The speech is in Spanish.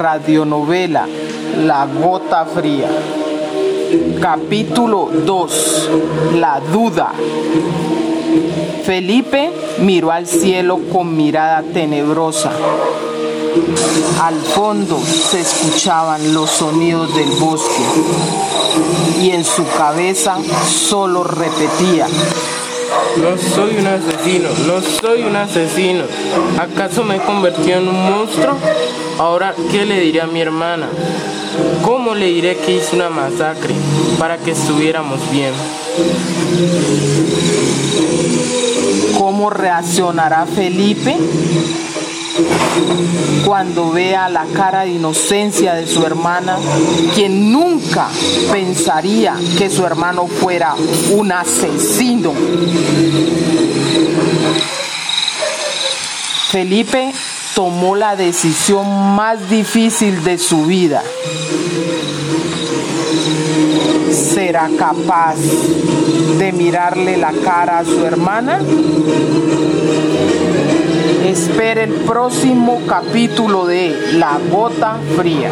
radionovela La Gota Fría. Capítulo 2. La duda. Felipe miró al cielo con mirada tenebrosa. Al fondo se escuchaban los sonidos del bosque y en su cabeza solo repetía, no soy un asesino, no soy un asesino. ¿Acaso me he en un monstruo? Ahora, ¿qué le diré a mi hermana? ¿Cómo le diré que hice una masacre para que estuviéramos bien? ¿Cómo reaccionará Felipe cuando vea la cara de inocencia de su hermana, quien nunca pensaría que su hermano fuera un asesino? Felipe tomó la decisión más difícil de su vida. ¿Será capaz de mirarle la cara a su hermana? Espere el próximo capítulo de La Gota Fría.